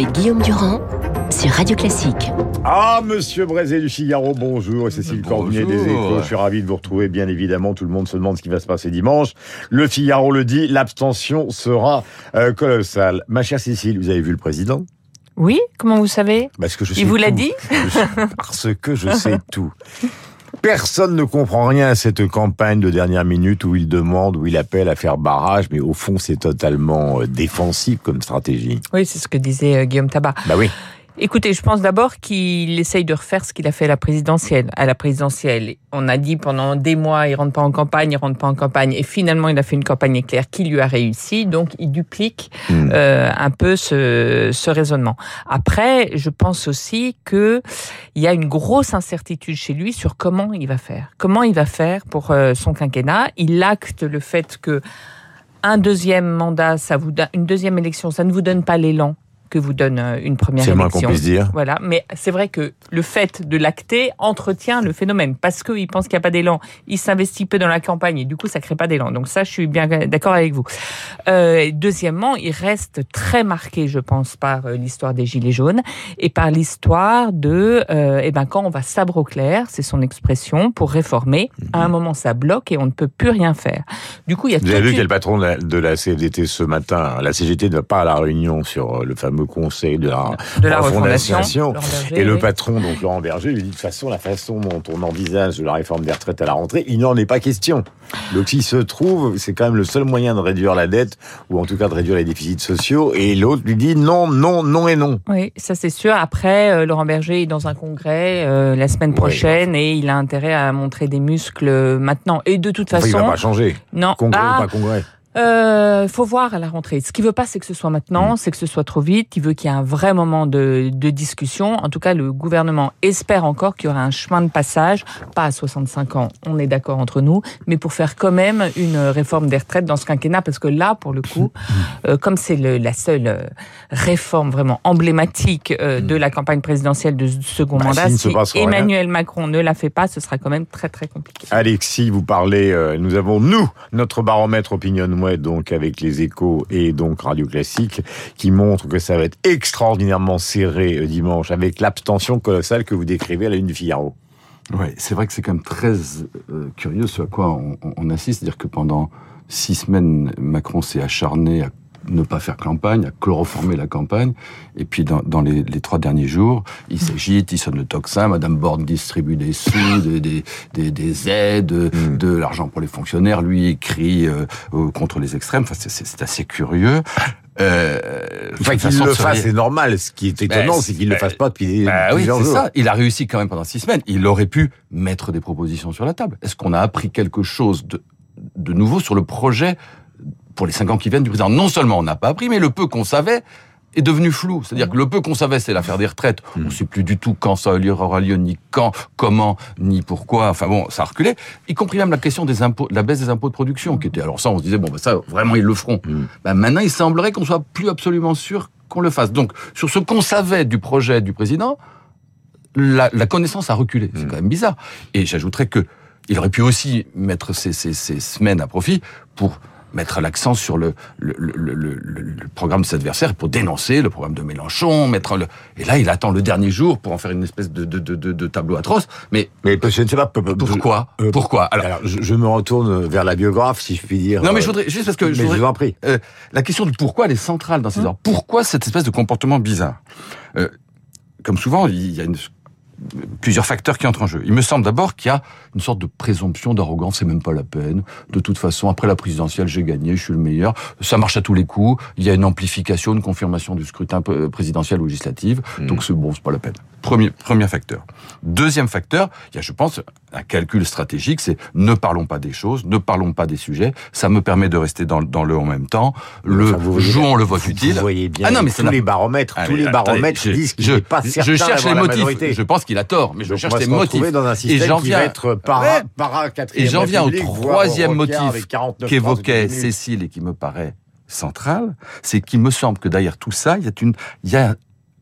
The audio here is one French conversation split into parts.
avec Guillaume Durand sur Radio Classique. Ah, monsieur Brézé du Figaro, bonjour. Et Cécile Cormier des Échos. Je suis ravi de vous retrouver, bien évidemment. Tout le monde se demande ce qui va se passer dimanche. Le Figaro le dit, l'abstention sera euh, colossale. Ma chère Cécile, vous avez vu le président? Oui, comment vous savez? Parce que je Il vous l'a dit? Parce que je sais tout. Personne ne comprend rien à cette campagne de dernière minute où il demande, où il appelle à faire barrage, mais au fond, c'est totalement euh, défensif comme stratégie. Oui, c'est ce que disait euh, Guillaume Tabar. Bah oui. Écoutez, je pense d'abord qu'il essaye de refaire ce qu'il a fait à la présidentielle. À la présidentielle, on a dit pendant des mois, il rentre pas en campagne, il rentre pas en campagne, et finalement, il a fait une campagne éclair qui lui a réussi. Donc, il duplique Mm. euh, un peu ce, ce raisonnement. Après, je pense aussi que il y a une grosse incertitude chez lui sur comment il va faire. Comment il va faire pour euh, son quinquennat. Il acte le fait que un deuxième mandat, ça vous une deuxième élection, ça ne vous donne pas l'élan que vous donne euh, une première C'est le moins qu'on élection. puisse dire. Voilà, mais c'est vrai que le fait de l'acter entretient le phénomène parce qu'il pense qu'il n'y a pas d'élan. Il s'investit peu dans la campagne et du coup, ça crée pas d'élan. Donc ça, je suis bien d'accord avec vous. Euh, deuxièmement, il reste très marqué, je pense, par euh, l'histoire des gilets jaunes et par l'histoire de, euh, eh ben, quand on va sabre au clair, c'est son expression pour réformer. À un moment, ça bloque et on ne peut plus rien faire. Du coup, il y a Vous avez vu une- quel patron de la, de la CFDT ce matin, la CGT ne va pas à la réunion sur le fameux conseil de la, de la refondation. Berger, Et le patron, donc Laurent Berger, lui dit de toute façon, la façon dont on envisage la réforme des retraites à la rentrée, il n'en est pas question. Donc s'il se trouve, c'est quand même le seul moyen de réduire la dette, ou en tout cas de réduire les déficits sociaux, et l'autre lui dit non, non, non et non. Oui, ça c'est sûr. Après, euh, Laurent Berger est dans un congrès euh, la semaine Ouais. prochaine et il a intérêt à montrer des muscles euh, maintenant. Et de toute Enfin, il façon, va pas changer. non. Congrès Ah, ou pas congrès? Euh, faut voir à la rentrée. Ce qu'il veut pas, c'est que ce soit Mm. maintenant, c'est que ce soit trop vite. Il veut qu'il y ait un vrai moment de, de discussion. En tout cas, le gouvernement espère encore qu'il y aura un chemin de passage, pas à 65 ans, on est d'accord entre nous, mais pour faire quand même une réforme des retraites dans ce quinquennat, parce que là, pour le coup, euh, comme c'est la seule euh, réforme vraiment emblématique euh, de la campagne présidentielle de second Bah, mandat, si rien. Emmanuel Macron ne la fait pas, ce sera quand même très très compliqué. Alexis, vous parlez, nous avons, nous, notre baromètre Donc avec les échos et donc Radio Classique, qui montre que ça va être extraordinairement serré euh, dimanche, avec l'abstention colossale que vous décrivez à la une du Figaro. Ouais, c'est vrai que c'est quand même très euh, curieux ce à quoi on, on- on assiste, c'est-à-dire que pendant six semaines, Macron s'est acharné à ne pas faire campagne, à chloroformer la campagne, et puis dans, dans les, les trois derniers jours, il s'agite, il sonne le tocsin, Madame Borne distribue des sous, des, des, des, des aides, Mm. de l'argent pour les fonctionnaires, lui écrit euh, euh, contre les extrêmes, enfin, c'est- assez curieux. Euh, Enfin, qu'il le fasse, c'est normal. Ce qui est étonnant, Ben, c'est qu'il ne le ben, fasse pas depuis oui, plusieurs c'est jours. ça. Il a réussi quand même pendant six semaines. Il aurait pu mettre des propositions sur la table. Est-ce qu'on a appris quelque chose de, de nouveau sur le projet pour les cinq ans qui viennent du président Non seulement on n'a pas appris, mais le peu qu'on savait est devenu flou. C'est-à-dire que le peu qu'on savait, c'est l'affaire des retraites. On ne sait plus du tout quand ça aura lieu, ni quand, comment, ni pourquoi. Enfin bon, ça a reculé. Y compris même la question des impôts, de la baisse des impôts de production, qui était. Alors ça, on se disait bon, bah ça, vraiment, ils le feront. Mm. Ben, maintenant, il semblerait qu'on soit plus absolument sûr qu'on le fasse. Donc, sur ce qu'on savait du projet du président, la, la connaissance a reculé. C'est Mm. quand même bizarre. Et j'ajouterais que il aurait pu aussi mettre ces, ces, ces semaines à profit pour mettre l'accent sur le, le, le, le, le- le programme de ses adversaires, pour dénoncer le programme de Mélenchon, mettre le... Et là, il attend le dernier jour pour en faire une espèce de, de, de, de, tableau atroce. Mais Mais je ne sais pas pourquoi? euh, Pourquoi? Alors, Alors, je, je me retourne vers la biographe, si je puis dire. non, mais euh, je voudrais, juste parce que je voudrais- je vous en prie. euh, la question du pourquoi elle est centrale dans ces heures. Pourquoi cette espèce de comportement bizarre? Euh, Comme souvent, il y a une- plusieurs facteurs qui entrent en jeu. Il me semble d'abord qu'il y a une sorte de présomption d'arrogance, c'est même pas la peine. De toute façon, après la présidentielle, j'ai gagné, je suis le meilleur. Ça marche à tous les coups. Il y a une amplification, une confirmation du scrutin présidentiel ou législatif. Donc c'est bon, c'est pas la peine. Premier, premier facteur. Deuxième facteur, il y a, je pense, un calcul stratégique, c'est ne parlons pas des choses, ne parlons pas des sujets. Ça me permet de rester dans, dans le en même temps. Le Enfin, jouons bien- le vote utile. Vous voyez bien Ah non, mais tous les baromètres, Ah, tous les baromètres je- disent qu'il je- n'est pas je certain cherche les motifs. Je pense qu'il a tort, mais je Donc, cherche les motifs. dans un Et j'en viens- va être para, Ouais. para Et j'en viens au troisième motif requin avec 49 qu'évoquait. Cécile et qui me paraît central, c'est qu'il me semble que derrière tout ça, il y a, une, il y a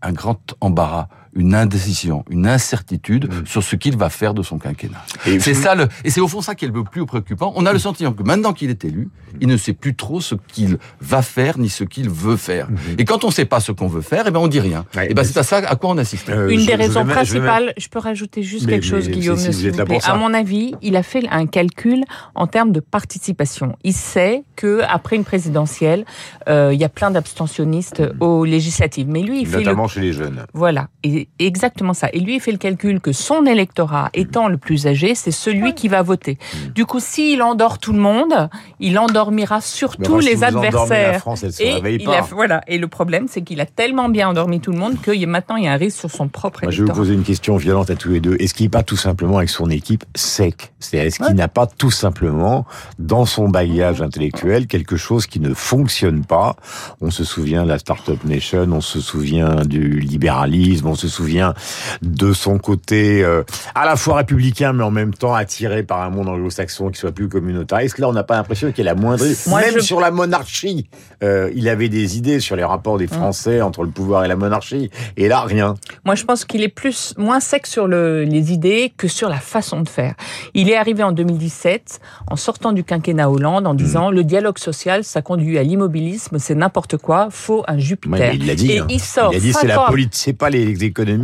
un grand embarras, une indécision, une incertitude Mm. sur ce qu'il va faire de son quinquennat. Et C'est vous- ça le, et c'est au fond ça qui est le plus préoccupant. On a le sentiment que maintenant qu'il est élu, il ne sait plus trop ce qu'il va faire ni ce qu'il veut faire. Et quand on ne sait pas ce qu'on veut faire, eh ben on dit rien. Ouais, et ben mais c'est à ça à quoi on assiste. Euh, Une je- des raisons je principales, je peux rajouter juste Mais- quelque chose, mais Guillaume, Cécile, vous plaît. À mon avis, il a fait un calcul en termes de participation. Il sait que après une présidentielle, euh, il y a plein d'abstentionnistes aux législatives. Mais lui, il fait le Notamment chez les jeunes. voilà, et exactement ça. Et lui, il fait le calcul que son électorat étant le plus âgé, c'est celui qui va voter. Mm. Du coup, s'il endort tout le monde, il endormira surtout si les adversaires. La France, elle se Et réveille il pas. a, voilà. Et le problème, c'est qu'il a tellement bien endormi tout le monde que y a- maintenant il y a un risque sur son propre Moi, je vais vous électorat. poser une question violente à tous les deux. Est-ce qu'il n'est pas tout simplement avec son équipe sec? C'est-à-dire, est-ce qu'il n'a pas tout simplement dans son bagage intellectuel quelque chose qui ne fonctionne pas? On se souvient de la Startup Nation, on se souvient du libéralisme, on se souvient de son côté euh, à la fois républicain, mais en même temps attiré par un monde anglo-saxon qui soit plus communautaire. Est-ce que là, on n'a pas l'impression qu'il y a la moindre... Moi, Même je- sur la monarchie, euh, il avait des idées sur les rapports des Français entre le pouvoir et la monarchie. Et là, rien. Moi, je pense qu'il est plus moins sec sur le, les idées que sur la façon de faire. Il est arrivé en 2017 en sortant du quinquennat Hollande en disant le dialogue social, ça conduit à l'immobilisme, c'est n'importe quoi, faut un Jupiter. Ouais, il l'a dit. Et hein. il sort Il a dit c'est la politique, c'est pas les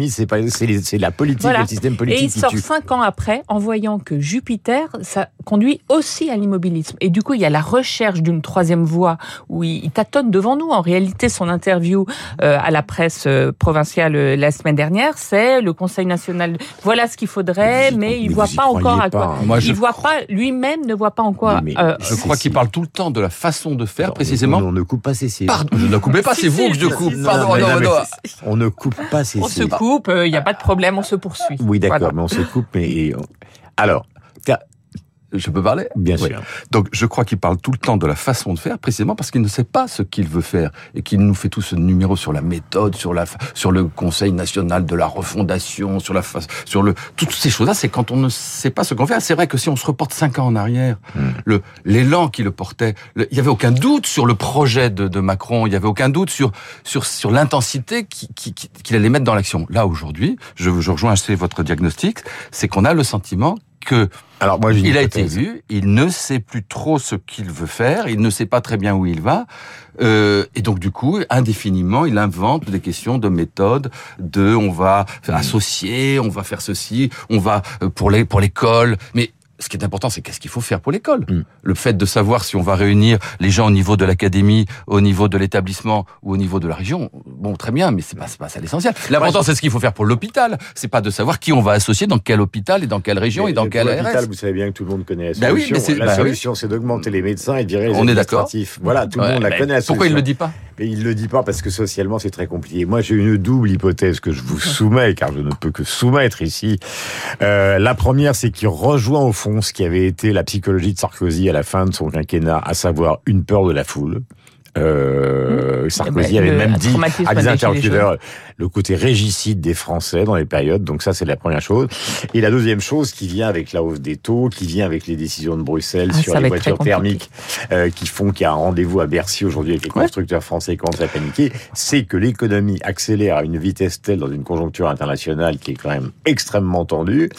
c'est pas la politique, Voilà. le système Et politique il qui sort tue. cinq ans après en voyant que Jupiter, ça conduit aussi à l'immobilisme. Et du coup, il y a la recherche d'une troisième voie où il, il tâtonne devant nous. En réalité, son interview euh, à la presse euh, provinciale euh, la semaine dernière, c'est le Conseil national. Voilà ce qu'il faudrait, Mais il mais voit pas encore à quoi. pas. Moi, je il voit pas lui-même ne voit pas encore. Mais- euh, Je crois qu'il parle tout le temps de la façon de faire, Non, précisément. On ne coupe pas Cécile. Pardon, je ne coupez pas, c'est vous que je coupe. Pardon, Non, mais non, non, non. On ne coupe pas on se Cécile. coupe, il n'y a pas de problème, on se poursuit. Oui, d'accord, Voilà. mais on se coupe. Mais alors, Je peux parler bien Oui. sûr. Donc je crois qu'il parle tout le temps de la façon de faire, précisément parce qu'il ne sait pas ce qu'il veut faire et qu'il nous fait tout ce numéro sur la méthode, sur la sur le Conseil national de la refondation, sur la sur le toutes ces choses-là. C'est quand on ne sait pas ce qu'on fait. C'est vrai que si on se reporte cinq ans en arrière, le l'élan qui le portait, le- il y avait aucun doute sur le projet de, de Macron. Il y avait aucun doute sur sur sur l'intensité qui- qui- qui- qu'il allait mettre dans l'action. Là aujourd'hui, je, je rejoins assez votre diagnostic, c'est qu'on a le sentiment que Alors moi, j'ai une il a été élu, il ne sait plus trop ce qu'il veut faire, il ne sait pas très bien où il va, euh, et donc du coup, indéfiniment, il invente des questions de méthode, de on va associer, on va faire ceci, on va euh, pour les pour l'école, mais ce qui est important, c'est qu'est-ce qu'il faut faire pour l'école. Mm. Le fait de savoir si on va réunir les gens au niveau de l'académie, au niveau de l'établissement ou au niveau de la région, bon, très bien, mais c'est pas, c'est pas ça l'essentiel. L'important, c'est ce qu'il faut faire pour l'hôpital. C'est pas de savoir qui on va associer dans quel hôpital et dans quelle région Mais et dans pour quel l'hôpital, ARS. vous savez bien que tout le monde connaît la Bah oui, solution. mais c'est- la bah oui. solution, c'est d'augmenter les médecins et de virer les On est d'accord. administratifs. Voilà, tout le monde la connaît. La Pourquoi il solution. le dit pas? Mais il le dit pas parce que socialement c'est très compliqué. Moi j'ai une double hypothèse que je vous soumets car je ne peux que soumettre ici. Euh, la première c'est qu'il rejoint au fond ce qui avait été la psychologie de Sarkozy à la fin de son quinquennat, à savoir une peur de la foule. Euh, Sarkozy Eh ben, avait même dit à des interlocuteurs le côté régicide des Français dans les périodes. Donc ça, c'est la première chose. Et la deuxième chose qui vient avec la hausse des taux, qui vient avec les décisions de Bruxelles Ah, sur les voitures thermiques, euh, qui font qu'il y a un rendez-vous à Bercy aujourd'hui avec les Ouais. constructeurs français qui commencent à paniquer, c'est que l'économie accélère à une vitesse telle dans une conjoncture internationale qui est quand même extrêmement tendue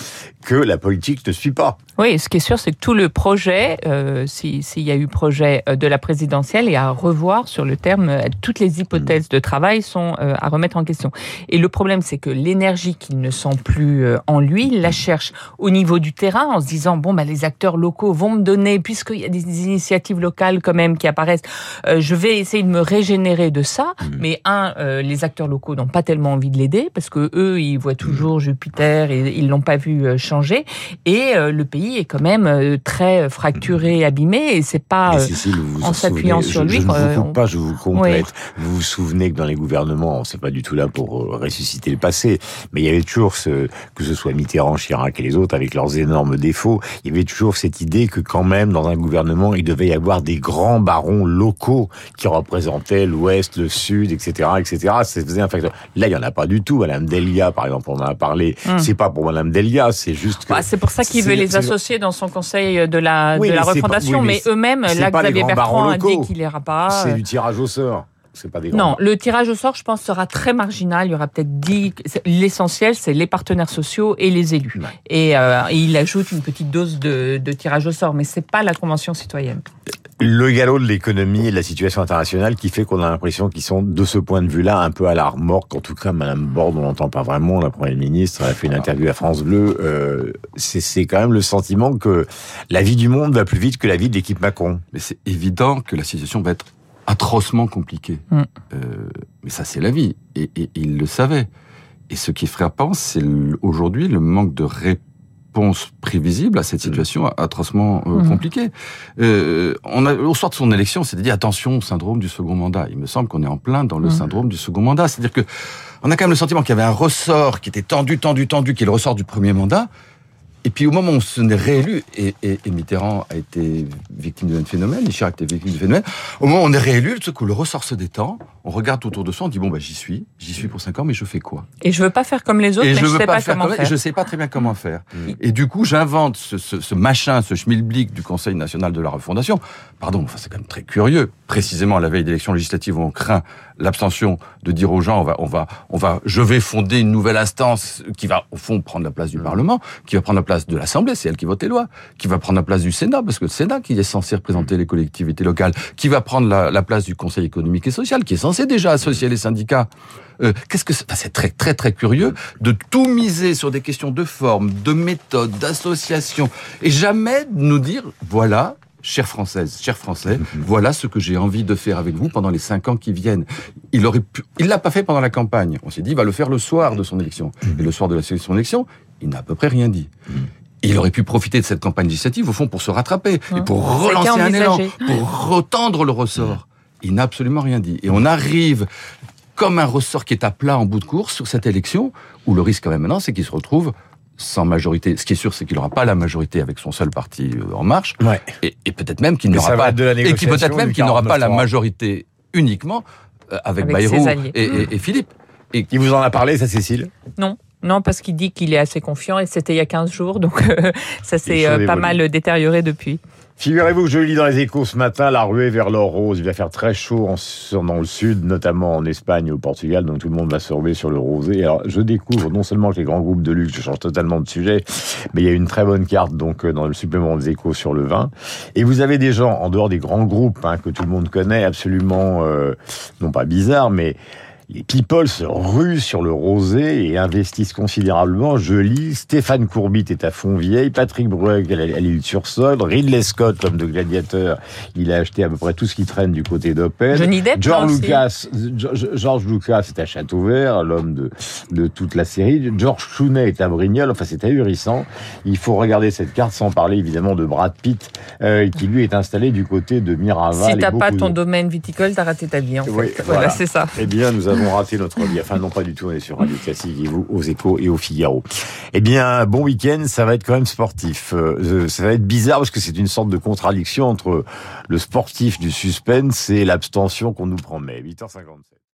que la politique ne suit pas. Oui, ce qui est sûr, c'est que tout le projet, euh, si- s'il y a eu projet euh, de la présidentielle, est à revoir sur le terme. Toutes les hypothèses de travail sont euh, à remettre en question. Et le problème, c'est que l'énergie qu'il ne sent plus euh, en lui, il la cherche au niveau du terrain, en se disant bon, bah, les acteurs locaux vont me donner, puisqu'il y a des initiatives locales quand même qui apparaissent, euh, je vais essayer de me régénérer de ça. Mais un, euh, les acteurs locaux n'ont pas tellement envie de l'aider parce que eux, ils voient toujours Jupiter et ils l'ont pas vu euh, changer. Et euh, le pays est quand même euh, très fracturé, abîmé, et c'est pas. Cécile, vous en s'appuyant sur je, lui, je ne vous on- coupe pas, je vous complète. Vous vous souvenez que dans les gouvernements, c'est pas du tout là pour euh, ressusciter le passé, mais il y avait toujours ce, que ce soit Mitterrand, Chirac et les autres, avec leurs énormes défauts, il y avait toujours cette idée que quand même, dans un gouvernement, il devait y avoir des grands barons locaux qui représentaient l'Ouest, le Sud, etc., etc. Ça faisait un facteur. Là, il y en a pas du tout. Madame Delia, par exemple, on en a parlé. Hum. C'est pas pour Madame Delia, c'est juste que. bah, c'est pour ça qu'il veut les associer dans son conseil de la, Oui, de la mais c'est pas- refondation, oui, mais eux-mêmes, là, Xavier Bertrand a dit qu'il ira pas. C'est du tirage au sort. C'est pas des grands. Non, le tirage au sort, je pense, sera très marginal. Il y aura peut-être 10. L'essentiel, c'est les partenaires sociaux et les élus. Ouais. Et, euh, et il ajoute une petite dose de, de tirage au sort, mais c'est pas la convention citoyenne. Le galop de l'économie et de la situation internationale qui fait qu'on a l'impression qu'ils sont, de ce point de vue-là, un peu à la remorque. En tout cas, Madame Borde, on l'entend pas vraiment. La Première ministre elle a fait une interview à France Bleu. Euh, c'est c'est quand même le sentiment que la vie du monde va plus vite que la vie de l'équipe Macron. Mais c'est évident que la situation va être atrocement compliquée. Mm. Euh, mais ça, c'est la vie. Et, et il le savait. Et ce qui est frappant, c'est le- aujourd'hui le manque de réponse prévisible à cette situation atrocement euh, Mhm. compliquée. Euh, on a, au soir de son élection, on s'était dit attention au syndrome du second mandat. Il me semble qu'on est en plein dans le syndrome du second mandat. C'est-à-dire que on a quand même le sentiment qu'il y avait un ressort qui était tendu, tendu, tendu, qui est le ressort du premier mandat. Et puis au moment où on se n'est réélu, et, et, et Mitterrand a été victime du même phénomène, et Chirac a été victime du phénomène, au moment où on est réélu, tout coup le ressort se détend, on regarde autour de soi, on dit bon bah j'y suis, j'y suis pour cinq ans, mais je fais quoi? Et je veux pas faire comme les autres, Et mais je je, veux sais pas, faire comment comme- faire. et je sais pas très bien comment faire. Et du coup j'invente ce, ce, ce machin, ce schmilblick du Conseil national de la refondation. Pardon, enfin c'est quand même très curieux. Précisément à la veille d'élections législatives où on craint l'abstention de dire aux gens on va on va on va je vais fonder une nouvelle instance qui va au fond prendre la place du Mm. Parlement, qui va prendre la place de l'Assemblée, c'est elle qui vote les lois, qui va prendre la place du Sénat parce que le Sénat qui est censé Mm. représenter les collectivités locales, qui va prendre la, la place du Conseil économique et social, qui est censé déjà associer les syndicats. Euh, Qu'est-ce que c'est? Enfin, C'est très très très curieux de tout miser sur des questions de forme, de méthode, d'association, et jamais de nous dire voilà. Chère Française, chers Français, voilà ce que j'ai envie de faire avec vous pendant les cinq ans qui viennent. Il aurait pu, il l'a pas fait pendant la campagne. On s'est dit, il va le faire le soir de son élection. Et le soir de son élection, il n'a à peu près rien dit. Il aurait pu profiter de cette campagne législative, au fond, pour se rattraper et pour relancer un élan, pour retendre le ressort. Il n'a absolument rien dit. Et on arrive comme un ressort qui est à plat en bout de course sur cette élection, où le risque quand même maintenant, c'est qu'il se retrouve sans majorité. Ce qui est sûr, c'est qu'il n'aura pas la majorité avec son seul parti euh, En Marche, Ouais. et, et peut-être même qu'il n'aura pas de et qui peut-être même qu'il n'aura pas la 49.3. majorité uniquement euh, avec, Bayrou et, et- et Philippe. Qui vous en a parlé, ça, Cécile? Non. Non, parce qu'il dit qu'il est assez confiant et c'était il y a 15 jours, donc euh, ça s'est euh, pas mal détérioré depuis. Figurez-vous que je lis dans les échos ce matin la ruée vers l'or rose. Il va faire très chaud en, dans le sud, notamment en Espagne et au Portugal, donc tout le monde va se ruer sur le rosé. Alors, je découvre non seulement que les grands groupes de luxe, je change totalement de sujet, mais il y a une très bonne carte donc euh, dans le supplément des échos sur le vin. Et vous avez des gens, en dehors des grands groupes hein, que tout le monde connaît, absolument, euh, non pas bizarres, mais les people se ruent sur le rosé et investissent considérablement. Je lis, Stéphane Courbit est à Fontvieille, Patrick Brueg à l'île sur Sol, Ridley Scott, l'homme de Gladiateur, il a acheté à peu près tout ce qui traîne du côté d'Opel. George. Lucas, George Lucas est à Châteauvert, l'homme de, de toute la série. George Clooney est à Brignoles. Enfin, c'est ahurissant. Il faut regarder cette carte sans parler évidemment de Brad Pitt, euh, qui lui est installé du côté de Miraval. si t'as pas ton domaine viticole, t'as raté ta vie. En fait. Oui, voilà, voilà. c'est ça. eh bien, nous avons raté notre vie. Enfin, non, pas du tout. On est sur Radio Classique et vous, aux échos et au Figaro. Eh bien, bon week-end. Ça va être quand même sportif. Euh, ça va être bizarre parce que c'est une sorte de contradiction entre le sportif du suspense et l'abstention qu'on nous promet. 8h57.